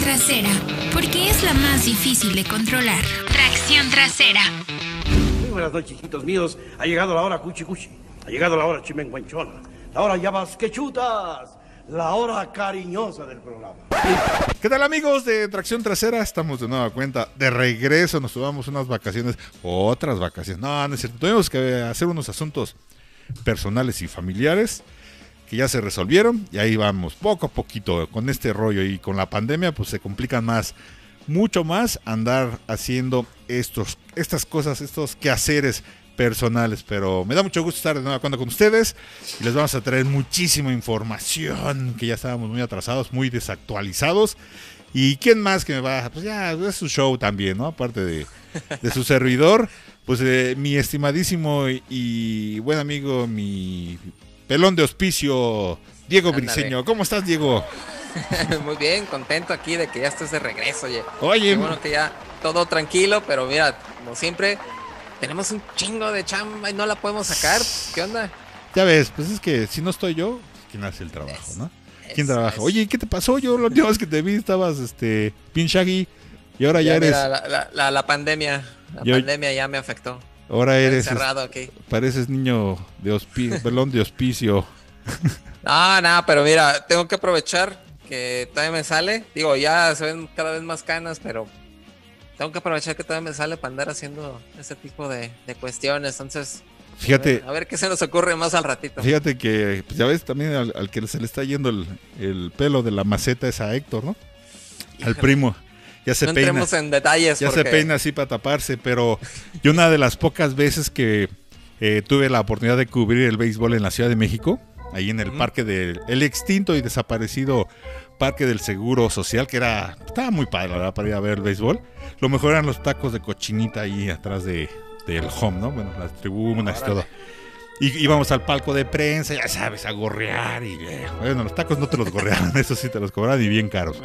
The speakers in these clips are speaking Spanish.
tracción trasera, porque es la más difícil de controlar. Tracción trasera. Muy buenas noches, hijitos míos. Ha llegado la hora cuchi cuchi. Ha llegado la hora chimenguanchona. La hora ya vas que chutas. La hora cariñosa del programa. ¿Qué tal amigos de Tracción Trasera? Estamos de nueva cuenta, de regreso, nos tomamos unas vacaciones, otras vacaciones. No, no es cierto, tuvimos que hacer unos asuntos personales y familiares que ya se resolvieron y ahí vamos, poco a poquito, con este rollo y con la pandemia pues se complican más, mucho más andar haciendo estos, estas cosas, estos quehaceres personales, pero me da mucho gusto estar de nueva cuenta con ustedes y les vamos a traer muchísima información que ya estábamos muy atrasados, muy desactualizados. ¿Y quién más que me va? Pues ya, es su show también, ¿no? Aparte de, de su servidor, pues eh, mi estimadísimo y, y buen amigo, mi pelón de hospicio, Diego Ándale. Briseño. ¿Cómo estás, Diego? Muy bien, contento aquí de que ya estés de regreso, oye. Oye, Qué bueno que ya todo tranquilo, pero mira, como siempre, tenemos un chingo de chamba y no la podemos sacar. ¿Qué onda? ya ves, pues es que si no estoy yo, ¿quién hace el trabajo, no? ¿Quién trabaja? Oye, ¿qué te pasó? Yo la última vez que te vi estabas, este, bien shaggy y ahora ya, Ya, eres, mira, la, la- la- la pandemia, la Yo- pandemia ya me afectó. Ahora eres, Encerrado aquí. pareces niño de hospicio, pelón de hospicio. No, no, pero mira, tengo que aprovechar que todavía me sale. Digo, ya se ven cada vez más canas, pero tengo que aprovechar que todavía me sale para andar haciendo ese tipo de, de cuestiones. Entonces, a Fíjate, ver, a ver qué se nos ocurre más al ratito. fíjate que, pues ya ves, también al, al que se le está yendo el, el pelo de la maceta es a Héctor, ¿no? Al primo. Ya se no peina. entremos en detalles. Ya se peina así para taparse, pero yo una de las pocas veces que eh, tuve la oportunidad de cubrir el béisbol en la Ciudad de México, ahí en el parque del el extinto y desaparecido Parque del Seguro Social, que era estaba muy padre, la verdad, para ir a ver el béisbol. Lo mejor eran los tacos de cochinita ahí atrás de, del home, ¿no? Bueno, las tribunas y todo. Y íbamos al palco de prensa, ya sabes, a gorrear y eh, bueno, los tacos no te los gorreaban, eso sí te los cobraban y bien caros.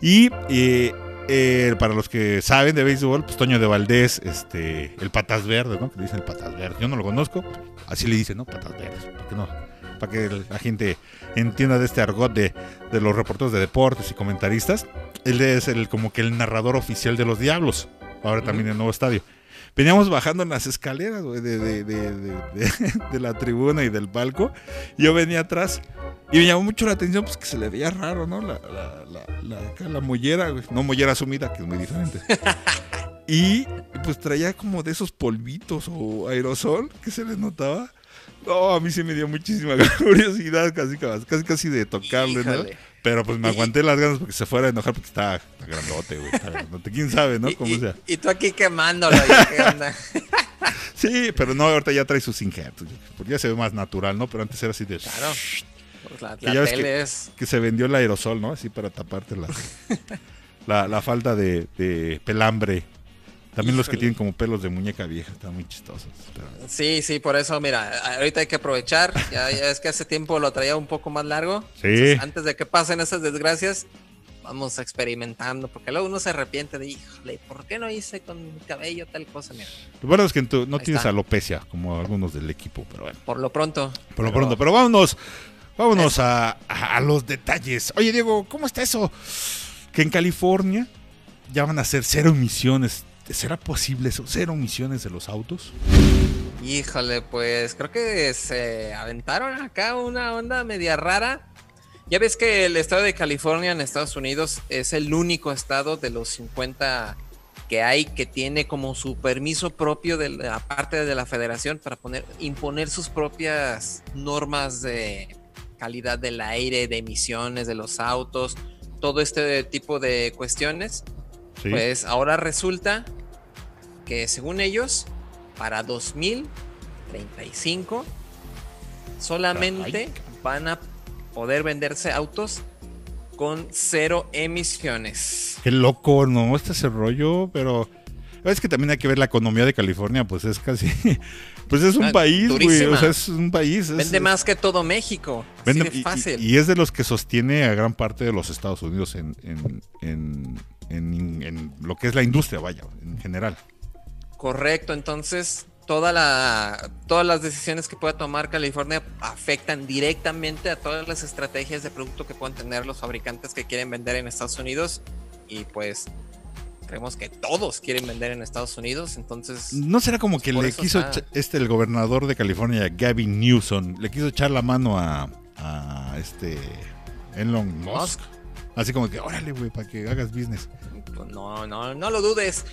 Y eh, eh, para los que saben de béisbol, pues Toño de Valdés, este, el Patas Verdes, ¿no? Que le dicen el Patas Verdes. Yo no lo conozco, así le dicen, ¿no? Patas Verdes. ¿Por qué no? Para que la gente entienda de este argot de, de los reporteros de deportes y comentaristas. Él es el como que el narrador oficial de los Diablos. Ahora también en el nuevo estadio. Veníamos bajando en las escaleras, güey, de, de, de, de- la tribuna y del palco. Yo venía atrás. Y me llamó mucho la atención, pues que se le veía raro, ¿no? La, la, la, la, mollera, güey. No mollera sumida, que es muy diferente. y pues traía como de esos polvitos o aerosol que se le notaba. No, a mí sí me dio muchísima curiosidad, casi casi, casi, casi de tocarle, ¿no? Pero pues me aguanté las ganas porque se fuera a enojar porque está, está grandote, güey. Está grandote. ¿Quién sabe, no? Cómo y, sea. y tú aquí quemándolo. ¿qué onda? Sí, pero no, ahorita ya trae sus injertos. Porque ya se ve más natural, ¿no? Pero antes era así de... Claro. Pues la Que la tele que- es. que se vendió el aerosol, ¿no? Así para taparte la, la, la falta de, de pelambre. También los que tienen como pelos de muñeca vieja, están muy chistosos. pero- Sí, sí, por eso, mira, ahorita hay que aprovechar. Ya, ya es que hace tiempo lo traía un poco más largo. Sí. Entonces, antes de que pasen esas desgracias, vamos experimentando. Porque luego uno se arrepiente de, híjole, ¿por qué no hice con mi cabello tal cosa? Mira, Lo bueno es que tú no Ahí tienes está. alopecia, como algunos del equipo, pero bueno. por lo pronto. Por lo Pero- pronto, pero vámonos, vámonos a, a- a los detalles. Oye, Diego, ¿cómo está eso? Que en California ya van a hacer cero emisiones. ¿Será posible eso? ¿Cero emisiones de los autos? Híjole, pues creo que se aventaron acá una onda media rara. Ya ves que el estado de California en Estados Unidos es el único estado de los 50 que hay que tiene como su permiso propio de la parte de la federación para poner, imponer sus propias normas de calidad del aire, de emisiones de los autos, todo este tipo de cuestiones. Sí. Pues ahora resulta que según ellos, para 2035 solamente van a poder venderse autos con cero emisiones. Qué loco, ¿no? Este es el rollo, pero... Es que también hay que ver la economía de California, pues es casi... Pues es un Ah, país, güey. O sea, es un país. es- Vende más que todo México. Vende- Así de y- fácil. Y, y es de los que sostiene a gran parte de los Estados Unidos en, en, en- en- en lo que es la industria, vaya, en general. Correcto, entonces toda la, todas las decisiones que pueda tomar California afectan directamente a todas las estrategias de producto que puedan tener los fabricantes que quieren vender en Estados Unidos. y pues creemos que todos quieren vender en Estados Unidos, entonces... ¿No será como que por le quiso, está- este, el gobernador de California, Gavin Newsom, le quiso echar la mano a, a este Elon Musk? Musk. Así como que, órale, güey, para que hagas business. Pues no, no, no lo dudes.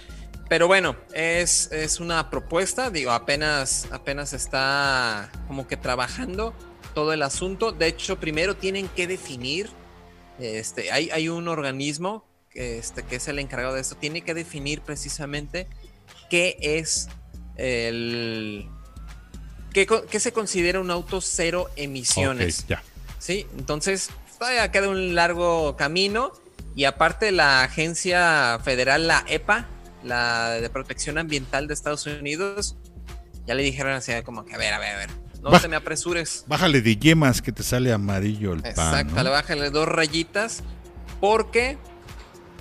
Pero bueno, es, es una propuesta, digo, apenas, apenas está como que trabajando todo el asunto. De hecho, primero tienen que definir, este, hay, hay un organismo que, este, que es el encargado de esto, tiene que definir precisamente qué es el... qué, qué se considera un auto cero emisiones. Ya. Sí, entonces todavía queda un largo camino y aparte la agencia federal, la EPA, la de protección ambiental de Estados Unidos, ya le dijeron así como que a ver, a ver, a ver, no Bah. te me apresures. Bájale de yemas que te sale amarillo el pan. Exacto, bájale dos rayitas porque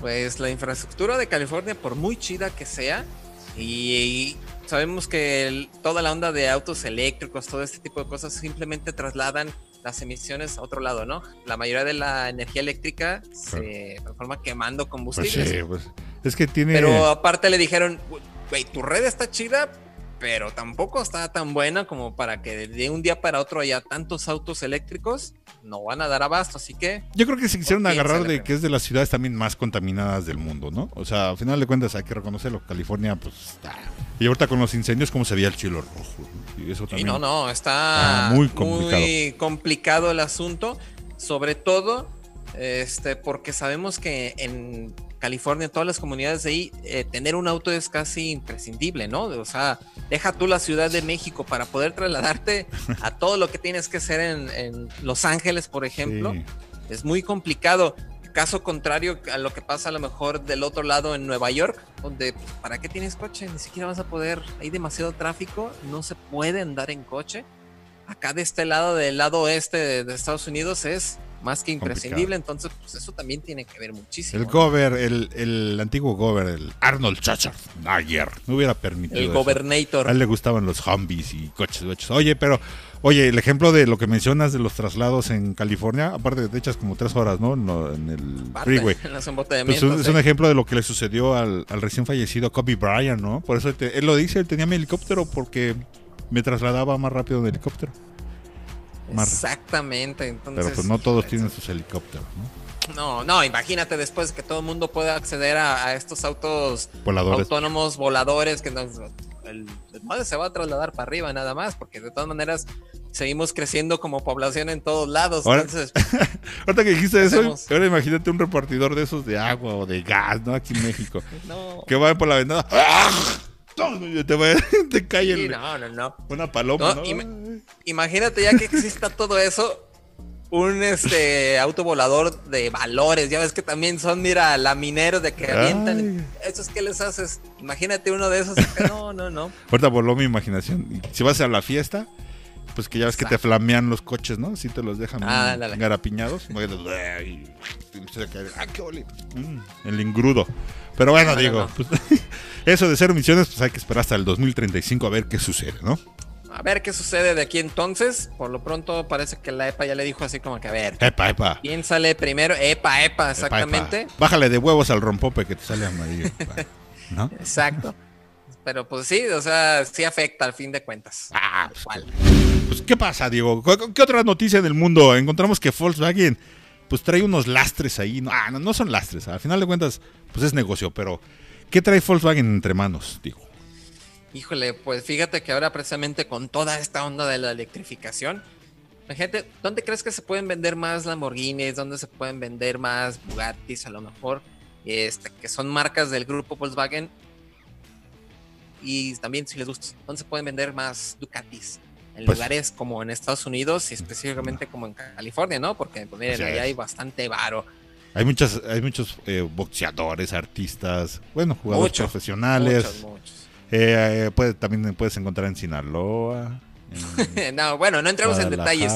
pues la infraestructura de California, por muy chida que sea, y, sabemos que el- toda la onda de autos eléctricos, todo este tipo de cosas simplemente trasladan las emisiones a otro lado, ¿no? La mayoría de la energía eléctrica se transforma quemando Pues combustibles. sí, pues, es que tiene... Pero aparte le dijeron, güey, tu red está chida, pero tampoco está tan buena como para que de un día para otro haya tantos autos eléctricos. No van a dar abasto, así que Yo creo que se quisieron agarrar de que es de las ciudades también más contaminadas del mundo, ¿no? O sea, al final de cuentas hay que reconocerlo. California, pues está. Y ahorita con los incendios, ¿cómo se veía el chilo rojo? Y eso también. no, no, está muy muy complicado. complicado. el asunto, sobre todo este, porque sabemos que en California, todas las comunidades de ahí, eh, tener un auto es casi imprescindible, ¿no? O sea, deja tú la Ciudad de México para poder trasladarte a todo lo que tienes que hacer en, en Los Ángeles, por ejemplo. Sí. Es muy complicado. Caso contrario a lo que pasa a lo mejor del otro lado en Nueva York, donde pues, ¿para qué tienes coche? Ni siquiera vas a poder, hay demasiado tráfico, no se puede andar en coche. Acá de este lado, del lado oeste de, de Estados Unidos, es más que imprescindible, entonces pues eso también tiene que ver muchísimo. El ¿no? gober, el, el antiguo gober, el Arnold Schwarzenegger, no hubiera permitido El eso. gobernator. A él le gustaban los Humvees y coches, coches. Oye, pero, oye, el ejemplo de lo que mencionas de los traslados en California, aparte te echas como tres horas, ¿no? En, el Parte, freeway. en los Pues un- es un ejemplo de lo que le sucedió al, al recién fallecido Kobe Bryant, ¿no? Por eso te- él lo dice, él tenía mi helicóptero porque me trasladaba más rápido en helicóptero. Mar- Exactamente. Entonces, Pero pues no todos tienen sus helicópteros, ¿no? No, no, imagínate después que todo el mundo pueda acceder a, a estos autos Voladores. autónomos voladores que nos, el desmadre se va a trasladar para arriba nada más, porque de todas maneras seguimos creciendo como población en todos lados. Ahora- Entonces, Ahorita que dijiste eso, Hacemos- ahora imagínate un repartidor de esos de agua o de gas, ¿no? Aquí en México. no. que va por la ventana. ¡Ah! Te, va- te cae Sí, el- no, no, no. una paloma, ¿no? Imagínate ya que exista todo eso. Un este auto volador de valores, ya ves que también son, mira, lamineros de que avientan. ¿Esos qué les haces? Imagínate uno de esos. acá. No, no, no. Ahorita voló mi imaginación. Si vas a la fiesta, pues que ya ves que te flamean los coches, ¿no? Así te los dejan Ah, garapiñados. ¡Ah, qué ole! Mm, el ingrudo. Pero bueno, No, no, digo, no. pues, eso de cero emisiones, pues hay que esperar hasta el 2035 a ver qué sucede, ¿no? A ver qué sucede de aquí entonces. Por lo pronto parece que la EPA ya le dijo así como que, a ver, Epa, epa. piénsale primero. EPA, EPA, exactamente. Epa, epa. Bájale de huevos al rompope que te sale amarillo. ¿No? Exacto. Pero pues sí, o sea, sí afecta al fin de cuentas. Ah, pues. Pues, ¿qué pasa, Diego? ¿Qué, otra noticia del mundo? Encontramos que Volkswagen, pues, trae unos lastres ahí. Ah, no, no son lastres. Al final de cuentas, pues, es negocio. Pero, ¿qué trae Volkswagen entre manos, Diego? Híjole, pues fíjate que ahora precisamente con toda esta onda de la electrificación, gente, ¿dónde crees que se pueden vender más Lamborghinis? ¿Dónde se pueden vender más Bugattis a lo mejor? Este, que son marcas del grupo Volkswagen. Y también si les gusta, ¿dónde se pueden vender más Ducatis? En Pues- lugares como en Estados Unidos y específicamente como en California, ¿no? Porque pues, miren, Así allá es. hay bastante varo. Hay muchas, hay muchos eh, boxeadores, artistas, bueno, jugadores Mucho, profesionales. Muchos, muchos. Eh, eh, puede- también puedes encontrar en Sinaloa. en no, bueno, no entremos en detalles.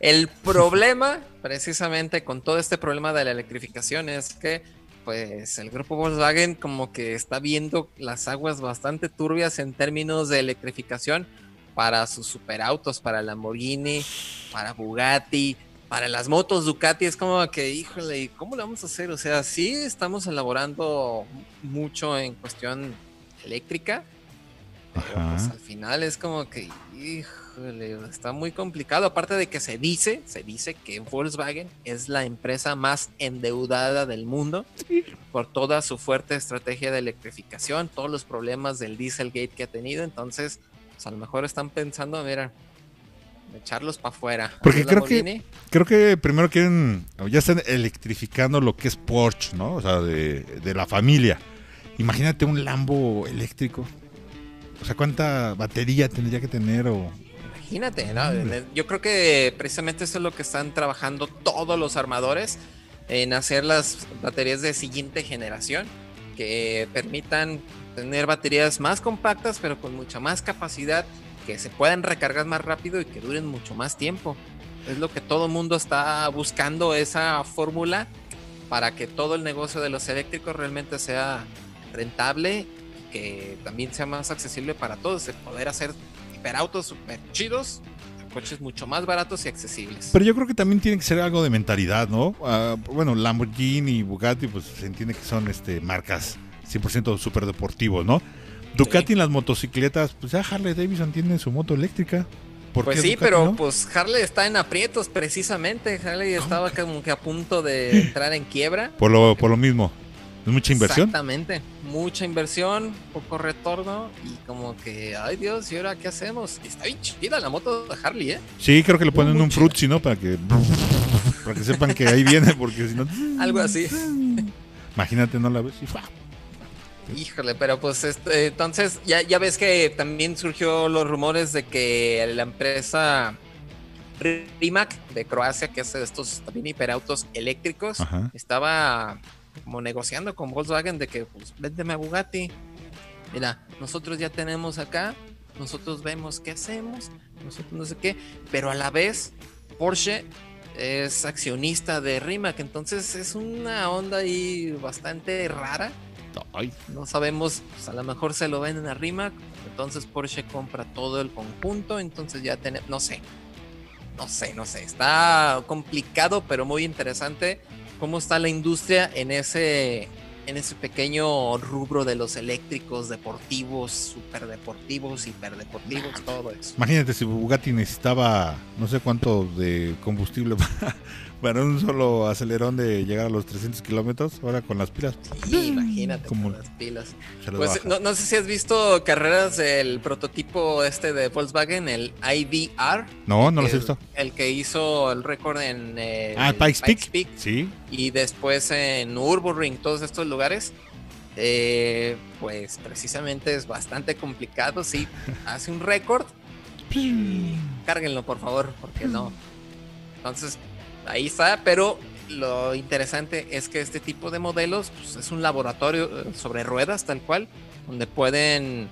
El problema, precisamente con todo este problema de la electrificación, es que pues el grupo Volkswagen como que está viendo las aguas bastante turbias en términos de electrificación para sus superautos, para Lamborghini, para Bugatti, para las motos Ducati es como que, híjole, ¿cómo lo vamos a hacer? O sea, sí estamos elaborando mucho en cuestión eléctrica, pero pues al final es como que, híjole, está muy complicado. Aparte de que se dice, se dice que Volkswagen es la empresa más endeudada del mundo por toda su fuerte estrategia de electrificación, todos los problemas del Dieselgate que ha tenido. Entonces, pues a lo mejor están pensando, mira, echarlos para afuera. Porque creo que, creo que primero quieren, ya están electrificando lo que es Porsche, ¿no? O sea, de, de la familia. Imagínate un Lambo eléctrico. O sea, ¿cuánta batería tendría que tener? O... Imagínate, ¿no? Yo creo que precisamente eso es lo que están trabajando todos los armadores en hacer las baterías de siguiente generación que permitan tener baterías más compactas pero con mucha más capacidad que se puedan recargar más rápido y que duren mucho más tiempo. Es lo que todo el mundo está buscando, esa fórmula para que todo el negocio de los eléctricos realmente sea rentable, que también sea más accesible para todos, el poder hacer hiperautos super chidos, coches mucho más baratos y accesibles. Pero yo creo que también tiene que ser algo de mentalidad, ¿no? Uh, bueno, Lamborghini y Bugatti, pues se entiende que son este marcas 100% super deportivos, ¿no? Ducati en las motocicletas, pues ya Harley Davidson tiene su moto eléctrica. pues sí, pero pues Harley está en aprietos precisamente. Harley estaba como que a punto de entrar en quiebra. Por lo, por lo mismo. ¿Es mucha inversión? Exactamente. Mucha inversión, poco retorno y como que, ay Dios, ¿y ahora qué hacemos? Está bien chida la moto de Harley, ¿eh? Sí, creo que le ponen un frutzi, ¿no? Para que, para que sepan que ahí viene, porque si no... Algo así. Imagínate, no la ves y Híjole, pero pues este, entonces ya, ya ves que también surgió los rumores de que la empresa Rimac de Croacia, que hace estos también hiperautos eléctricos, estaba como negociando con Volkswagen de que pues véndeme a Bugatti. Mira, nosotros ya tenemos acá, nosotros vemos qué hacemos, nosotros no sé qué, pero a la vez Porsche es accionista de Rimac, entonces es una onda ahí bastante rara. No sabemos, pues a lo mejor se lo venden a Rimac, entonces Porsche compra todo el conjunto, entonces ya tenemos, no sé, no sé, no sé, está complicado pero muy interesante cómo está la industria en ese en ese pequeño rubro de los eléctricos deportivos, super deportivos, hiperdeportivos, todo eso. Imagínate si Bugatti necesitaba no sé cuánto de combustible para un solo acelerón de llegar a los 300 kilómetros, ahora con las pilas. Sí, imagínate con las pilas. Pues, no, sé si has visto carreras del prototipo este de Volkswagen, el IVR. No, no lo he visto. El que hizo el récord en ah, Pikes, Peak. Sí. Y después en Nürburgring, todos estos lugares. Eh, pues precisamente es bastante complicado. Sí, hace un récord. Cárguenlo, por favor, porque no. Entonces, ahí está, pero lo interesante es que este tipo de modelos pues, es un laboratorio eh, sobre ruedas tal cual, donde pueden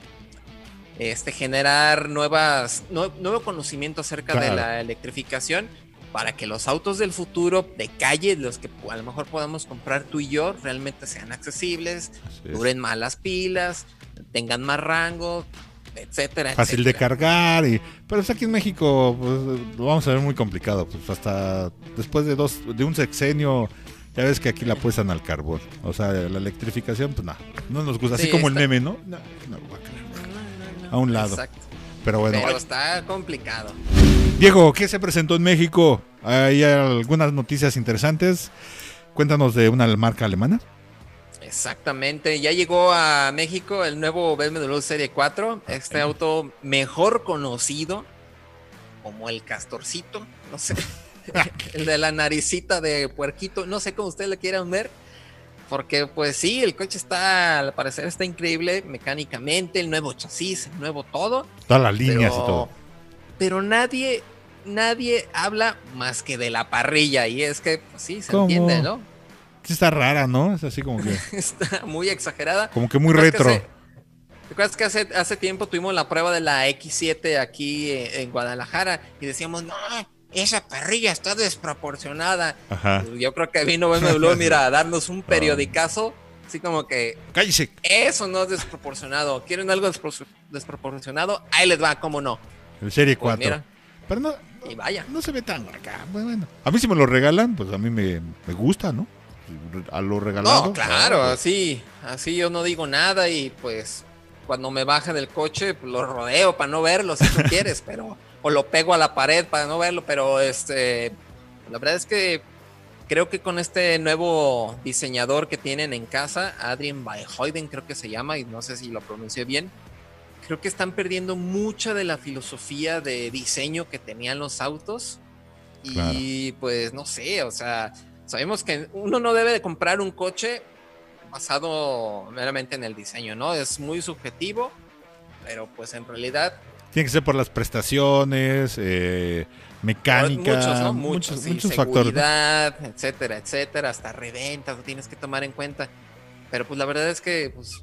este, generar nuevas, nuevo conocimiento acerca de la electrificación para que los autos del futuro de calle, los que a lo mejor podamos comprar tú y yo, realmente sean accesibles, duren más las pilas, tengan más rango, etcétera. Fácil de cargar. Y, pero es aquí en México pues, lo vamos a ver muy complicado. Pues hasta después de dos, de un sexenio, ya ves que aquí la apuestan al carbón. O sea, la electrificación, pues nada, no nos gusta. Así como el meme, ¿no? No, no, a un lado. Exacto. Pero bueno. Pero está complicado. Diego, ¿qué se presentó en México? Hay algunas noticias interesantes. Cuéntanos de una marca alemana. Exactamente, ya llegó a México el nuevo BMW Serie 4, este auto mejor conocido como el Castorcito, no sé, el de la naricita de puerquito, no sé cómo ustedes le quieran ver, porque pues sí, el coche está, al parecer está increíble mecánicamente, el nuevo chasis, el nuego todo. Todas las líneas y todo. Pero nadie, nadie habla más que de la parrilla y es que, pues sí, se entiende, ¿no? Está rara, ¿no? Es así como que. está muy exagerada. Como que muy retro. ¿Te acuerdas que hace, hace tiempo tuvimos la prueba de la X7 aquí en, Guadalajara y decíamos, no, esa parrilla está desproporcionada? Ajá. Yo creo que vino BMW, mira, a darnos un periodicazo. Así como que. Cállese. Eso no es desproporcionado. ¿Quieren algo desproporcionado? Ahí les va, ¿cómo no? El Serie 4. Pues Pero no, y vaya. No se ve tan acá. Bueno, a mí si me lo regalan, pues a mí me, me gusta, ¿no? A lo regalado. No, claro, pues, así, así yo no digo nada y pues cuando me baja del coche pues, lo rodeo para no verlo si tú quieres, pero o lo pego a la pared para no verlo, pero este la verdad es que creo que con este nuevo diseñador que tienen en casa, Adrien Bayhoiden creo que se llama y no sé si lo pronuncié bien, creo que están perdiendo mucha de la filosofía de diseño que tenían los autos. Y pues no sé, o sea, sabemos que uno no debe de comprar un coche basado meramente en el diseño, ¿no? Es muy subjetivo, pero pues en realidad... Tiene que ser por las prestaciones, eh, mecánica, muchos, ¿no? muchos, Muchos, sí, muchos factores. ¿no? seguridad, etcétera, etcétera, hasta reventa, lo tienes que tomar en cuenta. Pero pues la verdad es que pues,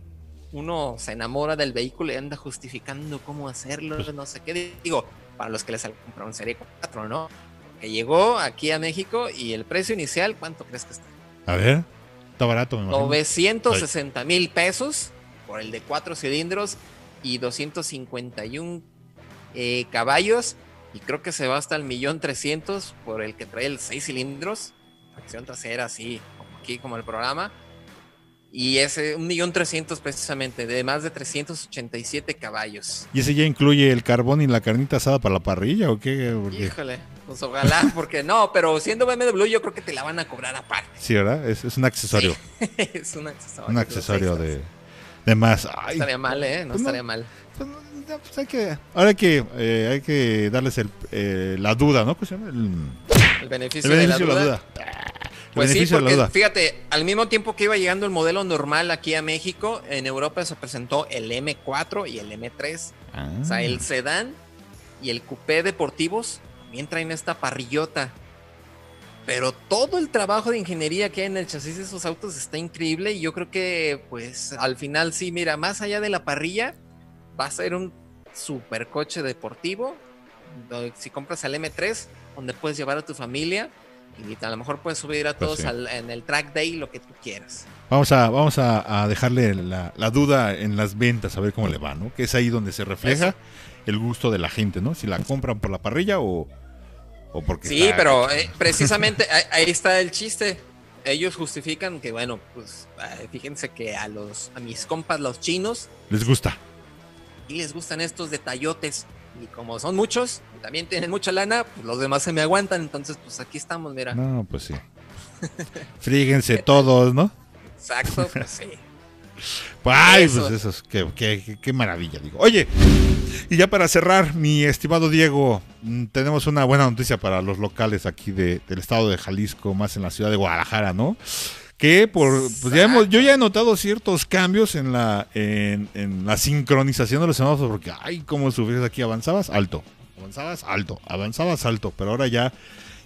uno se enamora del vehículo y anda justificando cómo hacerlo, Pues no sé qué. Digo, para los que les compraron Serie 4, ¿no? Que llegó aquí a México y el precio inicial, ¿cuánto crees que está? A ver, está barato, me imagino. 960 mil pesos por el de cuatro cilindros y 251 eh, caballos. Y creo que se va hasta el millón trescientos por el que trae el seis cilindros. Acción trasera, así, como aquí, como el programa. Y ese, un millón trescientos precisamente, de más de 387 caballos. ¿Y ese ya incluye el carbón y la carnita asada para la parrilla o qué? Porque- Híjole, pues ojalá, porque no, pero siendo BMW yo creo que te la van a cobrar aparte. Sí, ¿verdad? Es, es un accesorio. es un accesorio. un accesorio de, de más. No estaría mal, ¿eh? No Pues no. estaría mal. pues, no, pues hay que, ahora hay que, eh, hay que darles el, eh, la duda, ¿no? ¿Cómo se llama? El, El beneficio, el de la beneficio de la duda. duda. Pues sí, beneficio de la porque duda. fíjate, al mismo tiempo que iba llegando el modelo normal aquí a México, en Europa se presentó el M4 y el M3. Ah. O sea, el sedán y el coupé deportivos también traen esta parrillota. Pero todo el trabajo de ingeniería que hay en el chasis de esos autos está increíble y yo creo que pues al final sí, mira, más allá de la parrilla, va a ser un supercoche deportivo. Si compras el M3, donde puedes llevar a tu familia y a lo mejor puedes subir a Pues todos sí. al- en el track day lo que tú quieras. Vamos a, vamos a, a dejarle la, la duda en las ventas, a ver cómo le va, ¿no? Que es ahí donde se refleja Eso. el gusto de la gente, ¿no? Si la compran por la parrilla o, o porque. Sí, está- pero eh, precisamente ahí, está el chiste. Ellos justifican que, bueno, pues fíjense que a los a mis compas, los chinos, Les gusta. y les gustan estos detallotes. Y como son muchos, también tienen mucha lana, pues los demás se me aguantan. Entonces, pues aquí estamos, mira. No, pues sí. Fríguense todos, ¿no? Exacto, pues sí. Ay, Eso. pues eso es, qué, qué- qué- qué maravilla, digo. Oye, y ya para cerrar, mi estimado Diego, mm, tenemos una buena noticia para los locales aquí de- del estado de Jalisco, más en la ciudad de Guadalajara, ¿no? Que por, pues ya hemos, yo ya he notado ciertos cambios en la, en, en la sincronización de los semáforos, porque, ay, cómo sufrías aquí, avanzabas alto, avanzabas alto, avanzabas alto, pero ahora ya,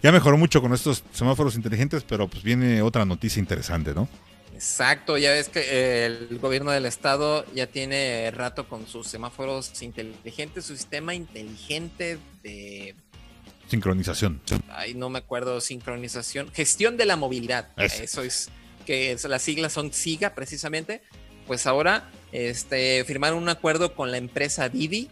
ya mejoró mucho con estos semáforos inteligentes, pero pues viene otra noticia interesante, ¿no? Exacto, ya ves que eh, el gobierno del estado ya tiene rato con sus semáforos inteligentes, su sistema inteligente de Sincronización. ay, no me acuerdo, sincronización, gestión de la movilidad. Eso. Eso, es, que es- las siglas son SIGA precisamente. Pues ahora este, firmaron un acuerdo con la empresa Didi,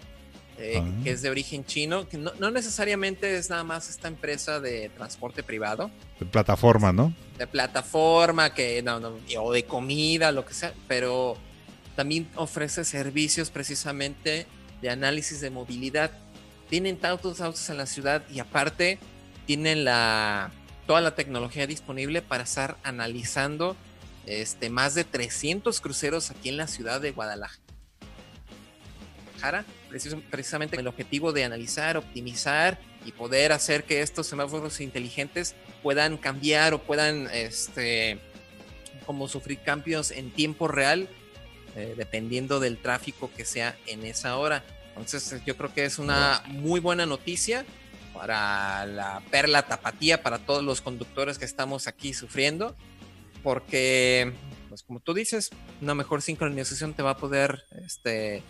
eh, Ah. que es de origen chino, que no, no necesariamente es nada más esta empresa de transporte privado, De plataforma, ¿no? de plataforma, que no, no, o de comida, lo que sea, pero también ofrece servicios precisamente de análisis de movilidad. Tienen tantos autos en la ciudad y aparte tienen la toda la tecnología disponible para estar analizando este más de 300 cruceros aquí en la ciudad de Guadalajara. Precis- Precisamente con el objetivo de analizar, optimizar y poder hacer que estos semáforos inteligentes puedan cambiar o puedan este como sufrir cambios en tiempo real eh, dependiendo del tráfico que sea en esa hora. Entonces eh, yo creo que es una muy buena noticia para la perla tapatía, para todos los conductores que estamos aquí sufriendo, porque, pues como tú dices, una mejor sincronización te va a poder este,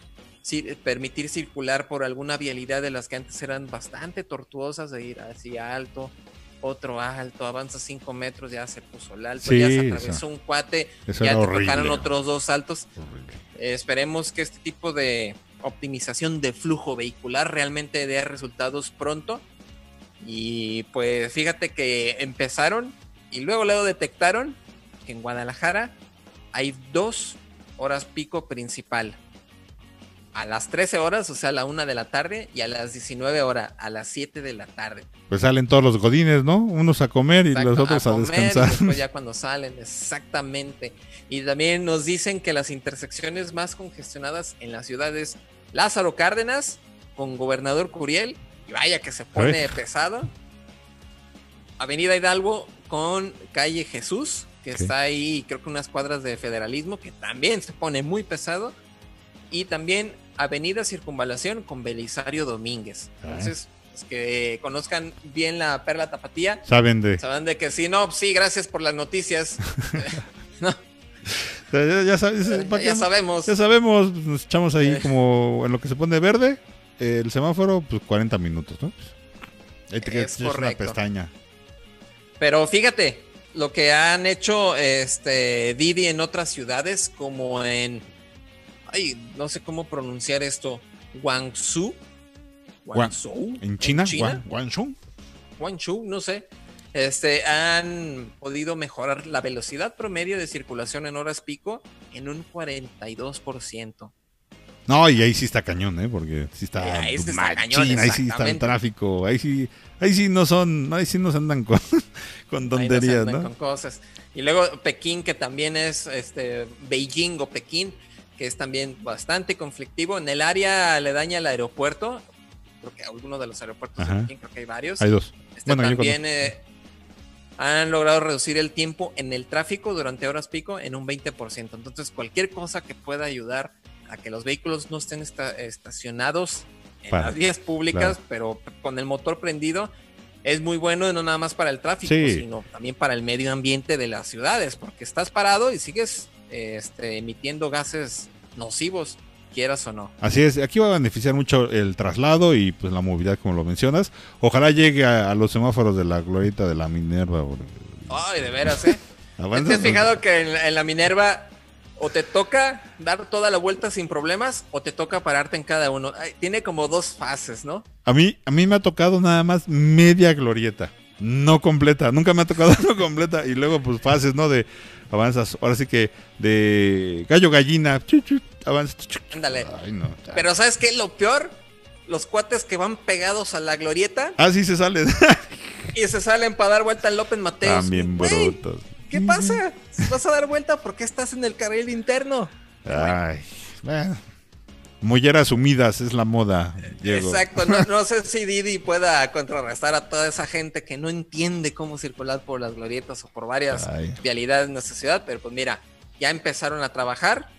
permitir circular por alguna vialidad de las que antes eran bastante tortuosas, de ir así alto, otro alto, avanza cinco metros, ya se puso el alto, Sí, ya se eso- atravesó un cuate, Eso ya te horrible. tocaron otros dos altos. Eh, esperemos que este tipo de optimización de flujo vehicular realmente dé resultados pronto Y pues fíjate que empezaron y luego luego detectaron que en Guadalajara hay dos horas pico principal. A las 13 horas, o sea, a la 1 de la tarde, y a las 19 horas, a las 7 de la tarde. Pues salen todos los godines, ¿no? Unos a comer y Exacto, los otros a, comer, y descansar. después ya cuando salen, exactamente. Y también nos dicen que las intersecciones más congestionadas en la ciudad es Lázaro Cárdenas con Gobernador Curiel, y vaya que se pone pesado. Avenida Hidalgo con Calle Jesús, que está ahí, creo que unas cuadras de federalismo, que también se pone muy pesado. Y también Avenida Circunvalación con Belisario Domínguez. Ah. Entonces, pues, que conozcan bien la Perla Tapatía. Saben de. Saben de que sí, no, sí, gracias por las noticias. no, Ya, sabemos. Ya sabemos, nos echamos ahí Eh. como en lo que se pone verde, el semáforo, pues 40 minutos, ¿no? Ahí te Es quedas una pestaña. Pero fíjate, lo que han hecho este Didi en otras ciudades, como en. Ay, no sé cómo pronunciar esto. Guangzhou. Guangzhou. En China, China? Guan- Guangzhou. Guangzhou, no sé. Este, han podido mejorar la velocidad promedio de circulación en horas pico en un 42%. No, y ahí sí está cañón, ¿eh? Porque sí está, Eh, ahí sí está machín, cañón, ahí sí está el tráfico, ahí sí, ahí sí no son, ahí sí no se andan con, con Ahí tonterías, andan ¿no? con cosas. Y luego Pekín, que también es este Beijing o Pekín, que es también bastante conflictivo. En el área aledaña al aeropuerto, creo que alguno de los aeropuertos de Pekín, creo que hay varios. Hay dos. Este, bueno, también eh, han logrado reducir el tiempo en el tráfico durante horas pico en un 20%. Entonces, cualquier cosa que pueda ayudar a que los vehículos no estén esta- estacionados en Para- las vías públicas, pero con el motor prendido, es muy bueno no nada más para el tráfico, Sí. sino también para el medio ambiente de las ciudades, porque estás parado y sigues este, emitiendo gases nocivos, quieras o no. Así es, aquí va a beneficiar mucho el traslado y pues la movilidad como lo mencionas. Ojalá llegue a, a los semáforos de la glorieta de la Minerva. Ay, de veras, ¿eh? ¿Te has fijado que en, la- en la Minerva o te toca dar toda la vuelta sin problemas o te toca pararte en cada uno? Ay, tiene como dos fases, ¿no? A mí, a mí me ha tocado nada más media glorieta, no completa. Nunca me ha tocado no completa. Y luego, pues, fases, ¿no? De avanzas. Ahora sí que de gallo gallina. avanzas. Ándale. Ay, no. Pero ¿sabes qué? Lo peor, los cuates que van pegados a la glorieta Ah, sí se sale. y se salen para dar vuelta en López Mateos. También brutos. ¿Qué pasa? Si vas a dar vuelta, ¿por qué estás en el carril interno? Ay, bueno. Molleras humidas es la moda, Diego. Exacto, no, no sé si Didi pueda contrarrestar a toda esa gente que no entiende cómo circular por las glorietas o por varias Ay. vialidades en nuestra ciudad, pero pues mira, ya empezaron a trabajar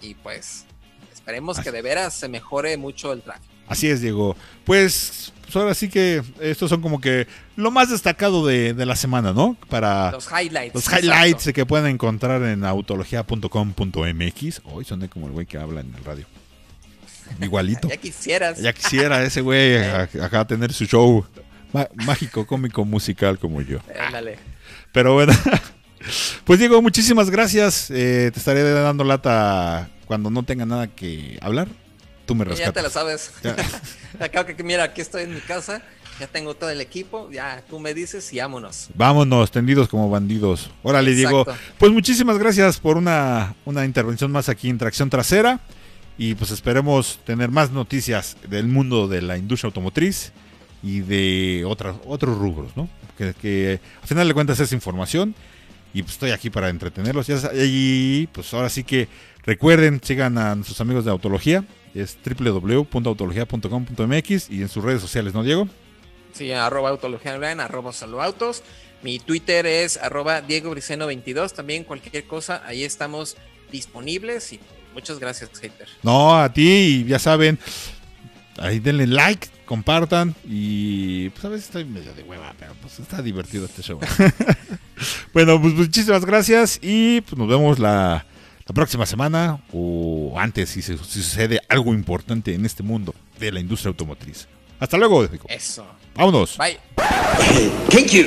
y pues esperemos que de veras se mejore mucho el tráfico. Así es, Diego. Pues, pues ahora sí que estos son como que lo más destacado de, de la semana, ¿no? Para Los highlights. los highlights exacto. que pueden encontrar en autología.com.mx. Hoy soné como el güey que habla en el radio. Igualito. Ya quisieras. Ya quisiera ese güey acá tener su show mágico, cómico, musical como yo. Ándale. Pero bueno, pues Diego, muchísimas gracias. Eh, te estaré dando lata cuando no tenga nada que hablar. Tú me Ya te rescatas. sabes. Acabo que mira, aquí estoy en mi casa, ya tengo todo el equipo, ya tú me dices y vámonos. Vámonos, tendidos como bandidos. Órale, Diego. Exacto. Pues muchísimas gracias por una, una intervención más aquí en Tracción Trasera. Y pues esperemos tener más noticias del mundo de la industria automotriz y de otras otros rubros, ¿no? Que, al final de cuentas es información y pues estoy aquí para entretenerlos. Y pues ahora sí que recuerden, sigan a nuestros amigos de Autología, es www.autología.com.mx y en sus redes sociales, ¿no, Diego? Sí, arroba autología online, arroba solo autos. Mi Twitter es arroba Diego Briceno 22. También cualquier cosa, ahí estamos disponibles. Y muchas gracias, hater. No, a ti, y ya saben, ahí denle like, compartan y pues a veces estoy medio de hueva, pero pues está divertido este show. bueno, pues muchísimas gracias y pues nos vemos la, la próxima semana o antes si, se- si sucede algo importante en este mundo de la industria automotriz. Hasta luego. Eso. Vámonos. Bye. Thank you.